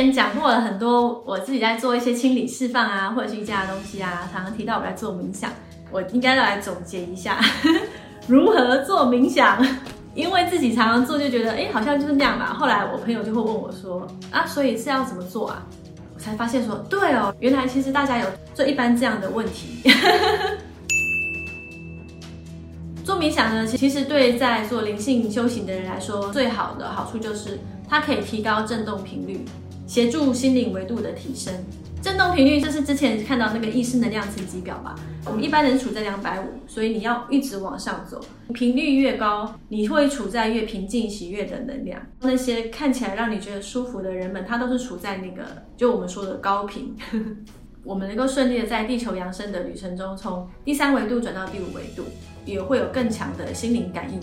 前讲过了很多，我自己在做一些清理释放啊，或者是瑜伽的东西啊，常常提到我在做冥想，我应该要来总结一下 如何做冥想，因为自己常常做就觉得，哎，好像就是那样吧。后来我朋友就会问我说，啊，所以是要怎么做啊？我才发现说，对哦，原来其实大家有做一般这样的问题。做冥想呢，其实对在做灵性修行的人来说，最好的好处就是它可以提高振动频率，协助心灵维度的提升。振动频率就是之前看到那个意识能量层级表吧。我们一般人处在两百五，所以你要一直往上走，频率越高，你会处在越平静喜悦的能量。那些看起来让你觉得舒服的人们，他都是处在那个就我们说的高频。我们能够顺利的在地球扬升的旅程中，从第三维度转到第五维度。也会有更强的心灵感应，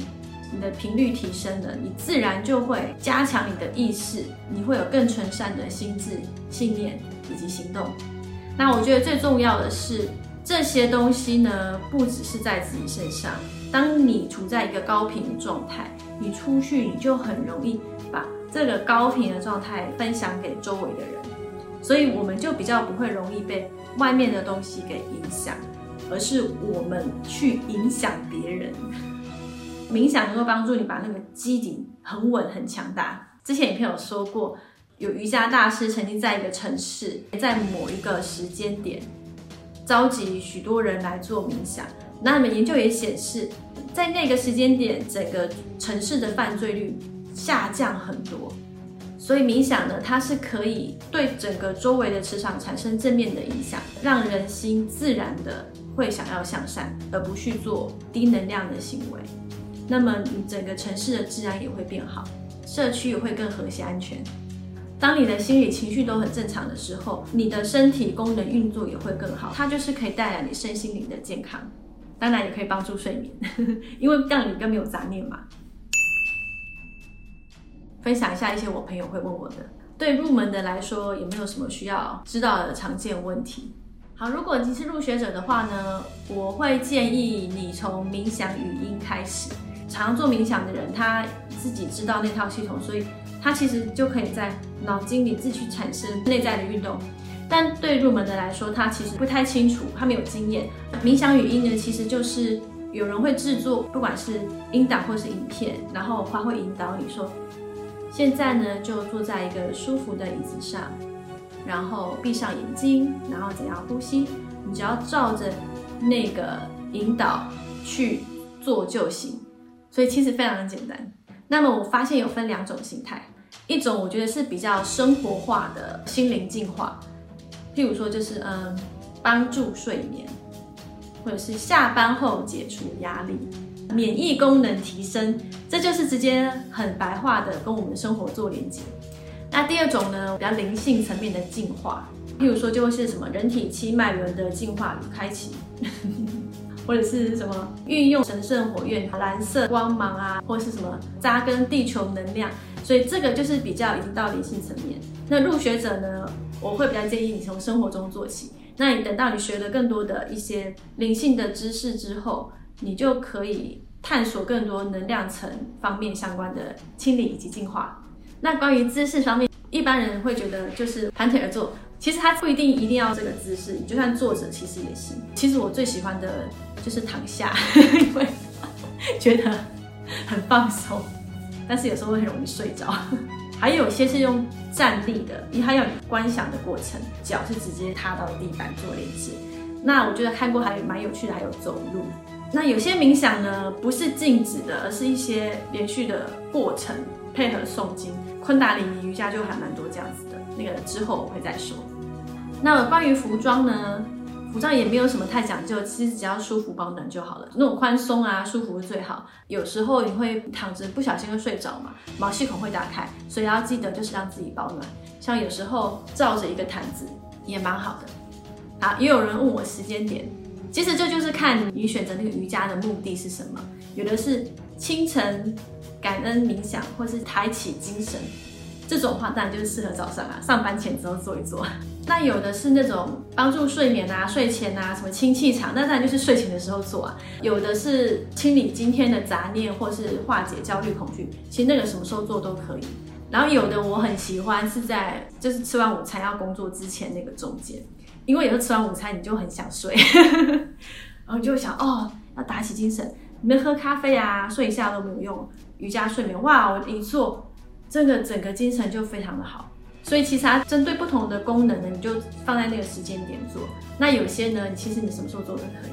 你的频率提升了，你自然就会加强你的意识，你会有更纯善的心智、信念以及行动。那我觉得最重要的是，这些东西呢，不只是在自己身上。当你处在一个高频的状态，你出去你就很容易把这个高频的状态分享给周围的人，所以我们就比较不会容易被外面的东西给影响。而是我们去影响别人。冥想能够帮助你把那个基底很稳、很强大。之前影片有说过，有瑜伽大师曾经在一个城市，在某一个时间点，召集许多人来做冥想。那么研究也显示，在那个时间点，整个城市的犯罪率下降很多。所以冥想呢，它是可以对整个周围的磁场产生正面的影响，让人心自然的会想要向善，而不去做低能量的行为。那么你整个城市的治安也会变好，社区也会更和谐安全。当你的心理情绪都很正常的时候，你的身体功能运作也会更好，它就是可以带来你身心灵的健康。当然也可以帮助睡眠，因为让你更没有杂念嘛。分享一下一些我朋友会问我的，对入门的来说有没有什么需要知道的常见问题？好，如果你是入学者的话呢，我会建议你从冥想语音开始。常做冥想的人，他自己知道那套系统，所以他其实就可以在脑筋里自己产生内在的运动。但对入门的来说，他其实不太清楚，他没有经验。冥想语音呢，其实就是有人会制作，不管是音档或是影片，然后他会引导你说。现在呢，就坐在一个舒服的椅子上，然后闭上眼睛，然后怎样呼吸？你只要照着那个引导去做就行。所以其实非常的简单。那么我发现有分两种形态，一种我觉得是比较生活化的心灵净化，譬如说就是嗯，帮助睡眠，或者是下班后解除压力。免疫功能提升，这就是直接很白话的跟我们的生活做连接。那第二种呢，比较灵性层面的进化，譬如说就会是什么人体七脉轮的进化与开启，或者是什么运用神圣火焰蓝色光芒啊，或是什么扎根地球能量。所以这个就是比较已经到灵性层面。那入学者呢，我会比较建议你从生活中做起。那你等到你学了更多的一些灵性的知识之后。你就可以探索更多能量层方面相关的清理以及净化。那关于姿势方面，一般人会觉得就是盘腿而坐，其实它不一定一定要这个姿势，你就算坐着其实也行。其实我最喜欢的就是躺下，因为觉得很放松，但是有时候会很容易睡着。还有一些是用站立的，因为它要观想的过程，脚是直接踏到地板做连接。那我觉得看过还蛮有趣的，还有走路。那有些冥想呢，不是静止的，而是一些连续的过程，配合诵经。昆达里尼瑜伽就还蛮多这样子的，那个之后我会再说。那关于服装呢，服装也没有什么太讲究，其实只要舒服保暖就好了。那种宽松啊，舒服最好。有时候你会躺着不小心会睡着嘛，毛细孔会打开，所以要记得就是让自己保暖。像有时候罩着一个毯子也蛮好的。好，也有人问我时间点。其实这就是看你选择那个瑜伽的目的是什么。有的是清晨感恩冥想，或是抬起精神，这种话当然就是适合早上啊，上班前之后做一做。那有的是那种帮助睡眠啊、睡前啊，什么清气场，那当然就是睡前的时候做啊。有的是清理今天的杂念，或是化解焦虑恐惧，其实那个什么时候做都可以。然后有的我很喜欢是在就是吃完午餐要工作之前那个中间，因为有时候吃完午餐你就很想睡，然后就想哦要打起精神，你们喝咖啡啊睡一下都没有用，瑜伽睡眠哇我一做，这个整个精神就非常的好。所以其实它针对不同的功能呢，你就放在那个时间点做。那有些呢，其实你什么时候做都可以。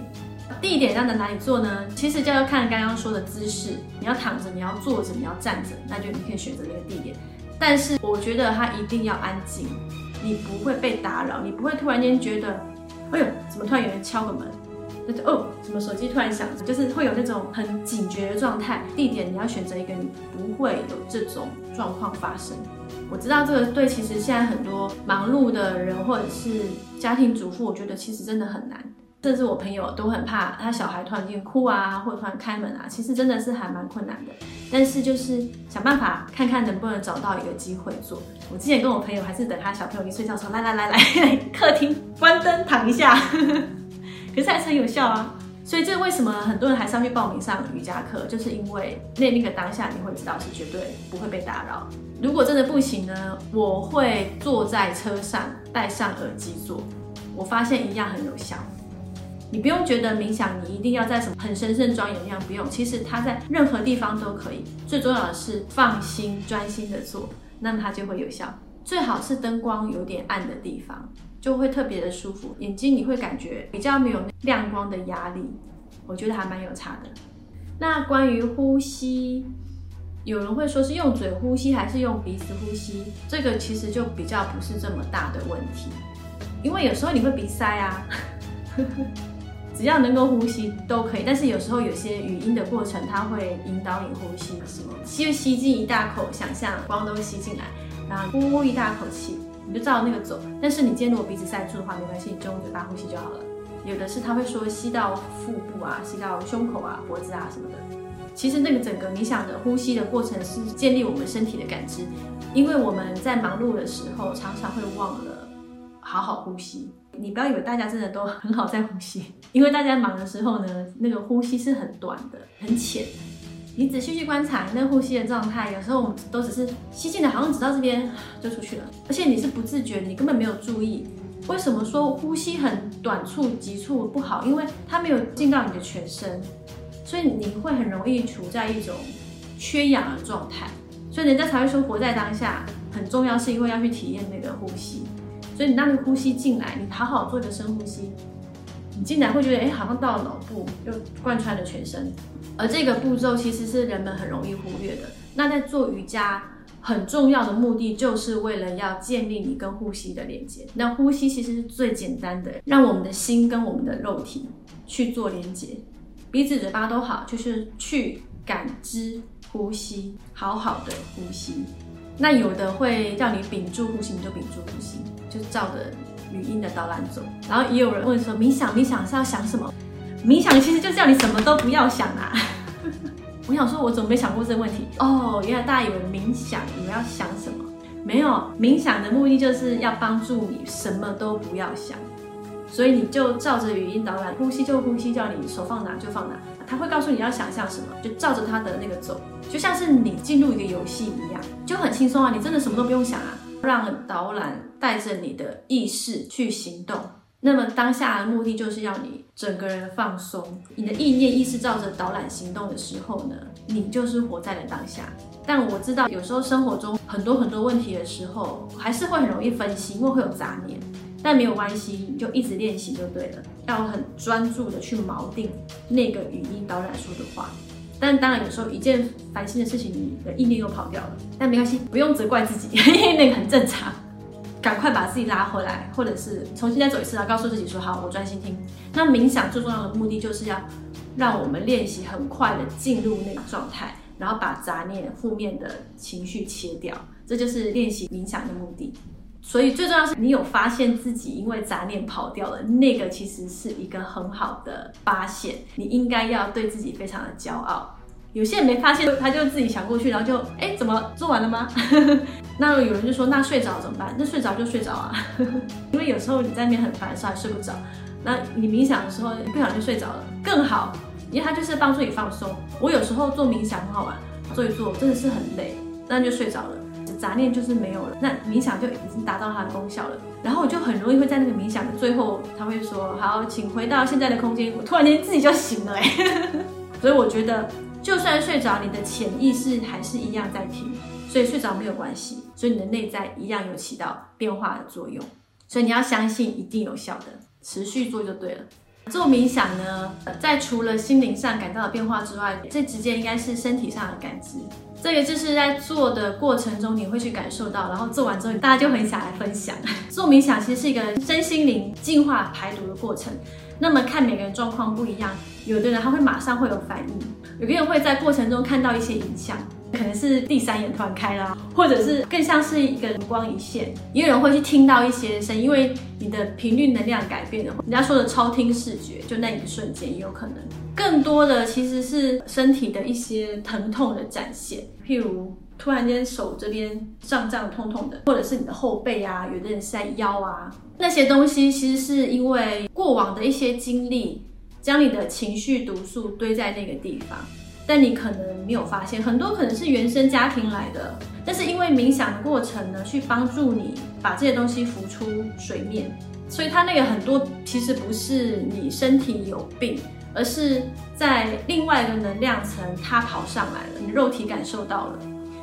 地点要在哪里做呢？其实就要看刚刚说的姿势，你要躺着，你要坐着，你要站着，那就你可以选择那个地点。但是我觉得它一定要安静，你不会被打扰，你不会突然间觉得，哎呦，怎么突然有人敲个门？那就哦，什么手机突然响，就是会有那种很警觉的状态。地点你要选择一个你不会有这种状况发生。我知道这个对，其实现在很多忙碌的人或者是家庭主妇，我觉得其实真的很难。甚至我朋友都很怕他小孩突然间哭啊，或者突然开门啊，其实真的是还蛮困难的。但是就是想办法看看能不能找到一个机会做。我之前跟我朋友还是等他小朋友一睡觉说，来来来来，客厅关灯躺一下，可是还是很有效啊。所以这为什么很多人还是要去报名上瑜伽课，就是因为那那个当下你会知道是绝对不会被打扰。如果真的不行呢，我会坐在车上戴上耳机做，我发现一样很有效。你不用觉得冥想你一定要在什么很神圣庄严一样，不用，其实它在任何地方都可以。最重要的是放心专心的做，那么它就会有效。最好是灯光有点暗的地方。就会特别的舒服，眼睛你会感觉比较没有亮光的压力，我觉得还蛮有差的。那关于呼吸，有人会说是用嘴呼吸还是用鼻子呼吸，这个其实就比较不是这么大的问题，因为有时候你会鼻塞啊，只要能够呼吸都可以。但是有时候有些语音的过程，它会引导你呼吸，什么吸吸进一大口，想象光都吸进来，然后呼一大口气。你就照那个走，但是你今天如果鼻子塞住的话，没关系，你就用嘴巴呼吸就好了。有的是他会说吸到腹部啊，吸到胸口啊、脖子啊什么的。其实那个整个冥想的呼吸的过程是建立我们身体的感知，因为我们在忙碌的时候常常会忘了好好呼吸。你不要以为大家真的都很好在呼吸，因为大家忙的时候呢，那个呼吸是很短的、很浅。你仔细去观察那呼吸的状态，有时候我们都只是吸进来，好像只到这边就出去了，而且你是不自觉，你根本没有注意。为什么说呼吸很短促、急促不好？因为它没有进到你的全身，所以你会很容易处在一种缺氧的状态。所以人家才会说活在当下很重要，是因为要去体验那个呼吸。所以你让那个呼吸进来，你好好做一个深呼吸。你进来会觉得，哎，好像到了脑部，又贯穿了全身。而这个步骤其实是人们很容易忽略的。那在做瑜伽很重要的目的，就是为了要建立你跟呼吸的连接。那呼吸其实是最简单的，让我们的心跟我们的肉体去做连接。鼻子、嘴巴都好，就是去感知呼吸，好好的呼吸。那有的会叫你屏住呼吸，你就屏住呼吸，就照着。语音的导览走，然后也有人问说冥想冥想是要想什么？冥想其实就叫你什么都不要想啊。我想说，我怎么没想过这个问题？哦，原来大家以为冥想你们要想什么？没有，冥想的目的就是要帮助你什么都不要想，所以你就照着语音导览，呼吸就呼吸，叫你手放哪就放哪，他会告诉你要想象什么，就照着他的那个走，就像是你进入一个游戏一样，就很轻松啊，你真的什么都不用想啊。让导览带着你的意识去行动，那么当下的目的就是要你整个人放松。你的意念意识照着导览行动的时候呢，你就是活在了当下。但我知道有时候生活中很多很多问题的时候，还是会很容易分心，因为会有杂念。但没有关系，你就一直练习就对了。要很专注的去锚定那个语音导览说的话。但当然，有时候一件烦心的事情，你的意念又跑掉了。但没关系，不用责怪自己，因为那个很正常。赶快把自己拉回来，或者是重新再走一次，然后告诉自己说：“好，我专心听。”那冥想最重要的目的就是要让我们练习很快的进入那个状态，然后把杂念、负面的情绪切掉。这就是练习冥想的目的。所以最重要是你有发现自己因为杂念跑掉了，那个其实是一个很好的发现，你应该要对自己非常的骄傲。有些人没发现，他就自己想过去，然后就哎，怎么做完了吗？那有人就说，那睡着怎么办？那睡着就睡着啊，因为有时候你在那边很烦的时候还睡不着，那你冥想的时候不小心睡着了更好，因为它就是帮助你放松。我有时候做冥想很好玩，做一做真的是很累，那就睡着了。杂念就是没有了，那冥想就已经达到它的功效了。然后我就很容易会在那个冥想的最后，他会说：“好，请回到现在的空间。”我突然间自己就醒了哎，所以我觉得，就算睡着，你的潜意识还是一样在听，所以睡着没有关系，所以你的内在一样有起到变化的作用。所以你要相信，一定有效的，持续做就对了。做冥想呢，在除了心灵上感到的变化之外，最直接应该是身体上的感知。这个就是在做的过程中你会去感受到，然后做完之后大家就很想来分享。做冥想其实是一个身心灵净化排毒的过程。那么看每个人状况不一样，有的人他会马上会有反应，有的人会在过程中看到一些影像。可能是第三眼突然开了，或者是更像是一个灵光一现，也有人会去听到一些声，因为你的频率能量改变了。人家说的超听视觉，就那一瞬间也有可能。更多的其实是身体的一些疼痛的展现，譬如突然间手这边胀胀痛痛的，或者是你的后背啊，有的人是在腰啊，那些东西其实是因为过往的一些经历，将你的情绪毒素堆在那个地方。但你可能没有发现，很多可能是原生家庭来的，但是因为冥想的过程呢，去帮助你把这些东西浮出水面，所以它那个很多其实不是你身体有病，而是在另外一个能量层它跑上来了，你肉体感受到了，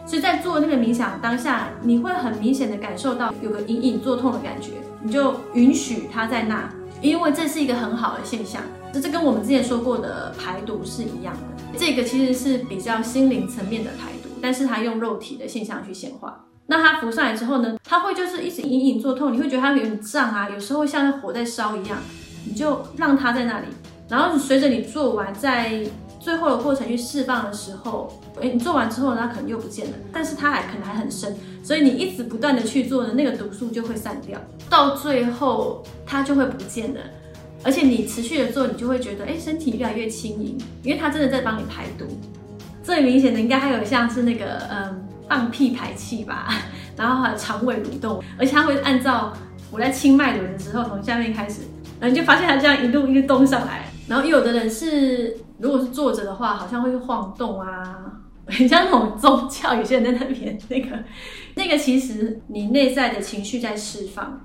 所以在做那个冥想当下，你会很明显的感受到有个隐隐作痛的感觉，你就允许它在那，因为这是一个很好的现象。这这跟我们之前说过的排毒是一样的，这个其实是比较心灵层面的排毒，但是它用肉体的现象去显化。那它浮上来之后呢，它会就是一直隐隐作痛，你会觉得它有点胀啊，有时候像火在烧一样，你就让它在那里，然后随着你做完，再最后的过程去释放的时候，哎，你做完之后它可能又不见了，但是它还可能还很深，所以你一直不断的去做呢，那个毒素就会散掉，到最后它就会不见了。而且你持续的做，你就会觉得，哎，身体越来越轻盈，因为它真的在帮你排毒。最明显的应该还有像是那个，嗯，放屁排气吧，然后还有肠胃蠕动，而且它会按照我在清脉轮的时候，从下面开始，然后你就发现它这样一路一路动上来。然后有的人是，如果是坐着的话，好像会晃动啊，很像那种宗教，有些人在那边那个，那个其实你内在的情绪在释放。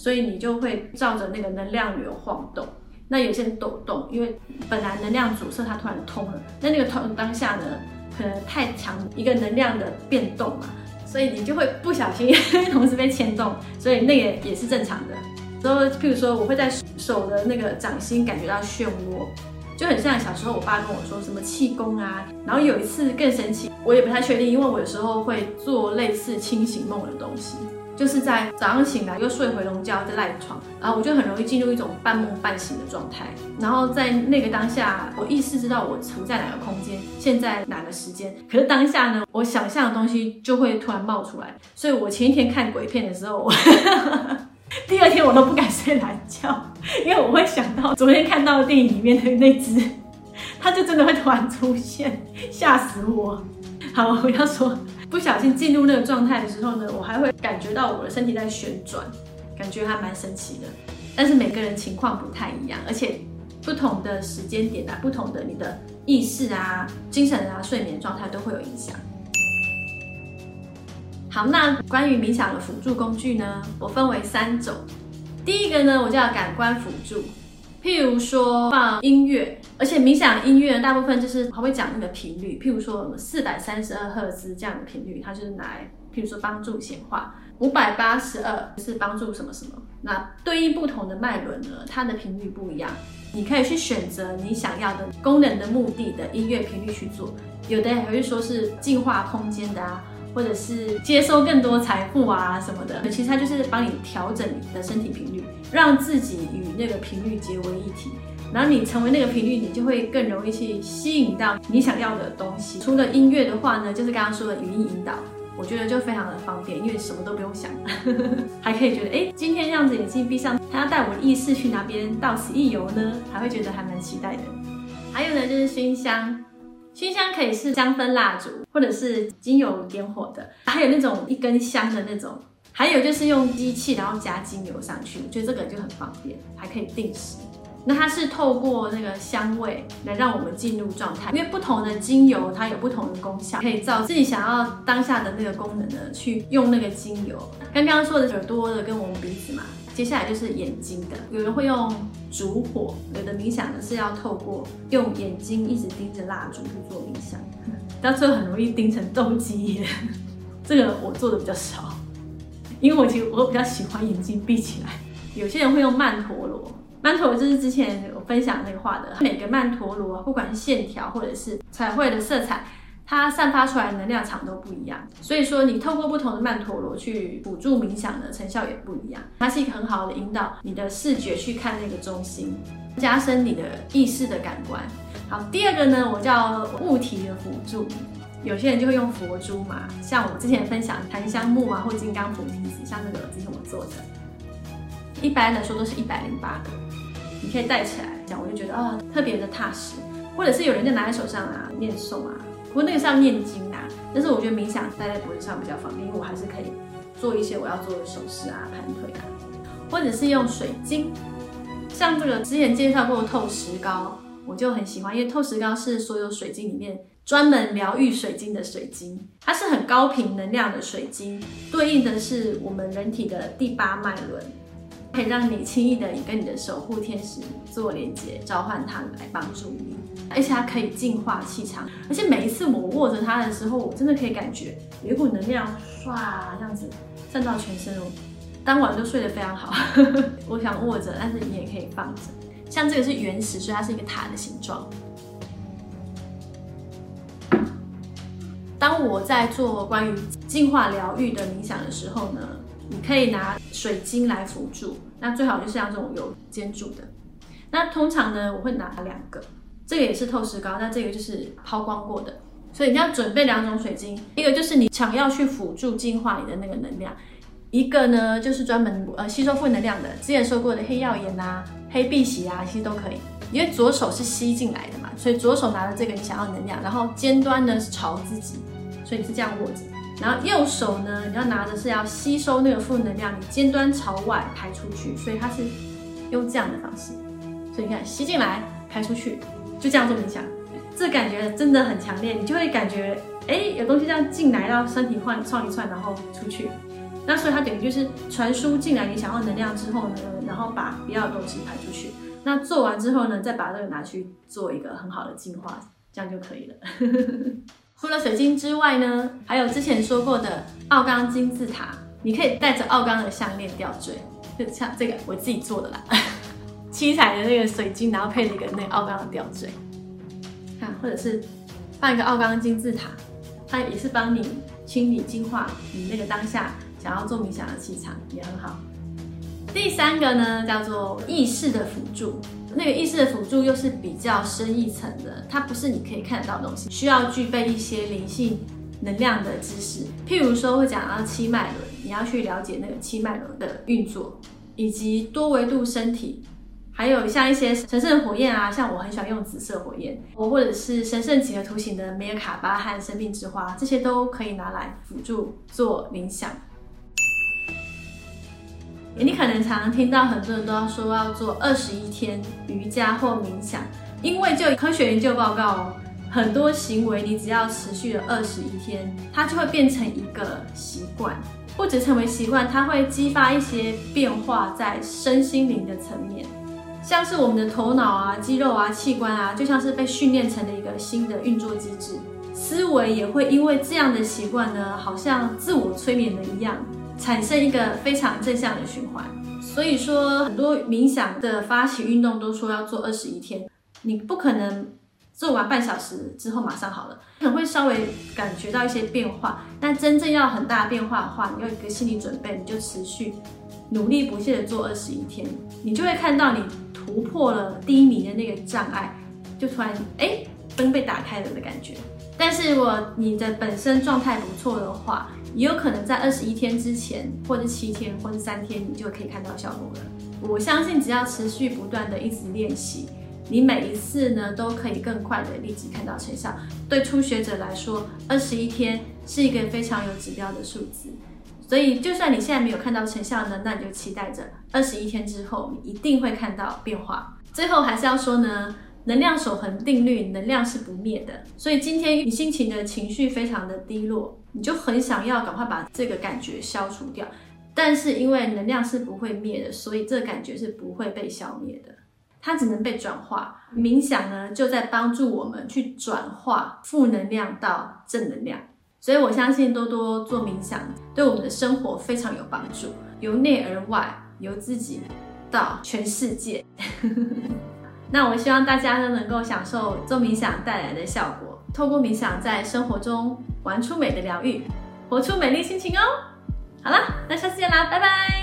所以你就会照着那个能量流晃动，那有些人抖动，因为本来能量阻塞，它突然通了。那那个通当下呢，可能太强一个能量的变动嘛，所以你就会不小心 同时被牵动，所以那个也是正常的。然后，譬如说，我会在手的那个掌心感觉到漩涡，就很像小时候我爸跟我说什么气功啊。然后有一次更神奇，我也不太确定，因为我有时候会做类似清醒梦的东西。就是在早上醒来又睡回笼觉，在赖床，然后我就很容易进入一种半梦半醒的状态。然后在那个当下，我意识知道我处在哪个空间，现在哪个时间。可是当下呢，我想象的东西就会突然冒出来。所以我前一天看鬼片的时候，第二天我都不敢睡懒觉，因为我会想到昨天看到电影里面的那只，它就真的会突然出现，吓死我。好，我要说。不小心进入那个状态的时候呢，我还会感觉到我的身体在旋转，感觉还蛮神奇的。但是每个人情况不太一样，而且不同的时间点啊，不同的你的意识啊、精神啊、睡眠状态都会有影响。好，那关于冥想的辅助工具呢，我分为三种。第一个呢，我叫感官辅助。譬如说放音乐，而且冥想音乐大部分就是还会讲那个频率。譬如说四百三十二赫兹这样的频率，它就是来譬如说帮助显化。五百八十二是帮助什么什么。那对应不同的脉轮呢，它的频率不一样。你可以去选择你想要的功能的目的的音乐频率去做。有的还会说是净化空间的啊。或者是接收更多财富啊什么的，其实它就是帮你调整你的身体频率，让自己与那个频率结为一体。然后你成为那个频率，你就会更容易去吸引到你想要的东西。除了音乐的话呢，就是刚刚说的语音引导，我觉得就非常的方便，因为什么都不用想，还可以觉得哎，今天这样子眼睛闭上，他要带我的意识去哪边到此一游呢？还会觉得还蛮期待的。还有呢，就是熏香。熏香可以是香氛蜡烛，或者是精油点火的，还有那种一根香的那种，还有就是用机器然后加精油上去，我觉得这个就很方便，还可以定时。那它是透过那个香味来让我们进入状态，因为不同的精油它有不同的功效，可以照自己想要当下的那个功能呢去用那个精油。刚刚说的耳朵的跟我们鼻子嘛，接下来就是眼睛的。有人会用烛火，有的冥想呢是要透过用眼睛一直盯着蜡烛去做冥想，到最后很容易盯成斗鸡眼。这个我做的比较少，因为我其实我比较喜欢眼睛闭起来。有些人会用曼陀罗，曼陀罗就是之前我分享那个画的，每个曼陀罗不管是线条或者是彩绘的色彩，它散发出来能量场都不一样。所以说你透过不同的曼陀罗去辅助冥想的成效也不一样。它是一个很好的引导你的视觉去看那个中心，加深你的意识的感官。好，第二个呢，我叫物体的辅助。有些人就会用佛珠嘛，像我之前分享檀香木啊，或金刚菩提子，像这个之前我做的，一般来说都是一百零八个，你可以戴起来，这样我就觉得啊特别的踏实。或者是有人就拿在手上啊念诵啊，不过那个是要念经啊，但是我觉得冥想戴在脖子上比较方便，因为我还是可以做一些我要做的手势啊、盘腿啊，或者是用水晶，像这个之前介绍过透石膏，我就很喜欢，因为透石膏是所有水晶里面。专门疗愈水晶的水晶，它是很高频能量的水晶，对应的是我们人体的第八脉轮，可以让你轻易的跟你的守护天使做连接，召唤它来帮助你，而且它可以净化气场，而且每一次我握着它的时候，我真的可以感觉有一股能量唰这样子散到全身哦，当晚就睡得非常好。我想握着，但是你也可以放着，像这个是原石，所以它是一个塔的形状。当我在做关于净化疗愈的冥想的时候呢，你可以拿水晶来辅助，那最好就是像这种有尖柱的。那通常呢，我会拿两个，这个也是透石膏，那这个就是抛光过的。所以你要准备两种水晶，一个就是你想要去辅助净化你的那个能量，一个呢就是专门呃吸收负能量的。之前说过的黑曜岩啊、黑碧玺啊，其实都可以。因为左手是吸进来的嘛，所以左手拿着这个你想要能量，然后尖端呢是朝自己，所以是这样握着。然后右手呢，你要拿的是要吸收那个负能量，你尖端朝外排出去，所以它是用这样的方式。所以你看，吸进来，排出去，就这样做冥想，这感觉真的很强烈，你就会感觉，哎，有东西这样进来到身体换串一串，然后出去。那所以它等于就是传输进来你想要能量之后呢，然后把不要的东西排出去。那做完之后呢，再把这个拿去做一个很好的净化，这样就可以了。除了水晶之外呢，还有之前说过的奥钢金字塔，你可以带着奥钢的项链吊坠，就像这个我自己做的啦，七彩的那个水晶，然后配了一个那个奥钢的吊坠，看，或者是放一个奥钢金字塔，它也是帮你清理净化你那个当下想要做冥想的气场，也很好。第三个呢，叫做意识的辅助。那个意识的辅助又是比较深一层的，它不是你可以看得到的东西，需要具备一些灵性能量的知识。譬如说，会讲到七脉轮，你要去了解那个七脉轮的运作，以及多维度身体，还有像一些神圣火焰啊，像我很喜欢用紫色火焰，我或者是神圣几何图形的梅尔卡巴和生命之花，这些都可以拿来辅助做冥想。你可能常常听到很多人都要说要做二十一天瑜伽或冥想，因为就科学研究报告哦，很多行为你只要持续了二十一天，它就会变成一个习惯，不止成为习惯，它会激发一些变化在身心灵的层面，像是我们的头脑啊、肌肉啊、器官啊，就像是被训练成了一个新的运作机制，思维也会因为这样的习惯呢，好像自我催眠了一样。产生一个非常正向的循环，所以说很多冥想的发起运动都说要做二十一天，你不可能做完半小时之后马上好了，可能会稍微感觉到一些变化，但真正要很大的变化的话，你要一个心理准备，你就持续努力不懈的做二十一天，你就会看到你突破了低迷的那个障碍，就突然哎灯被打开了的感觉。但是如果你的本身状态不错的话，也有可能在二十一天之前，或者七天，或者三天，你就可以看到效果了。我相信，只要持续不断的一直练习，你每一次呢都可以更快的立即看到成效。对初学者来说，二十一天是一个非常有指标的数字。所以，就算你现在没有看到成效呢，那你就期待着二十一天之后，你一定会看到变化。最后还是要说呢，能量守恒定律，能量是不灭的。所以今天你心情的情绪非常的低落，你就很想要赶快把这个感觉消除掉。但是因为能量是不会灭的，所以这个感觉是不会被消灭的，它只能被转化。冥想呢，就在帮助我们去转化负能量到正能量。所以我相信多多做冥想，对我们的生活非常有帮助，由内而外，由自己。到全世界，那我希望大家呢能够享受做冥想带来的效果，透过冥想在生活中玩出美的疗愈，活出美丽心情哦。好了，那下次见啦，拜拜。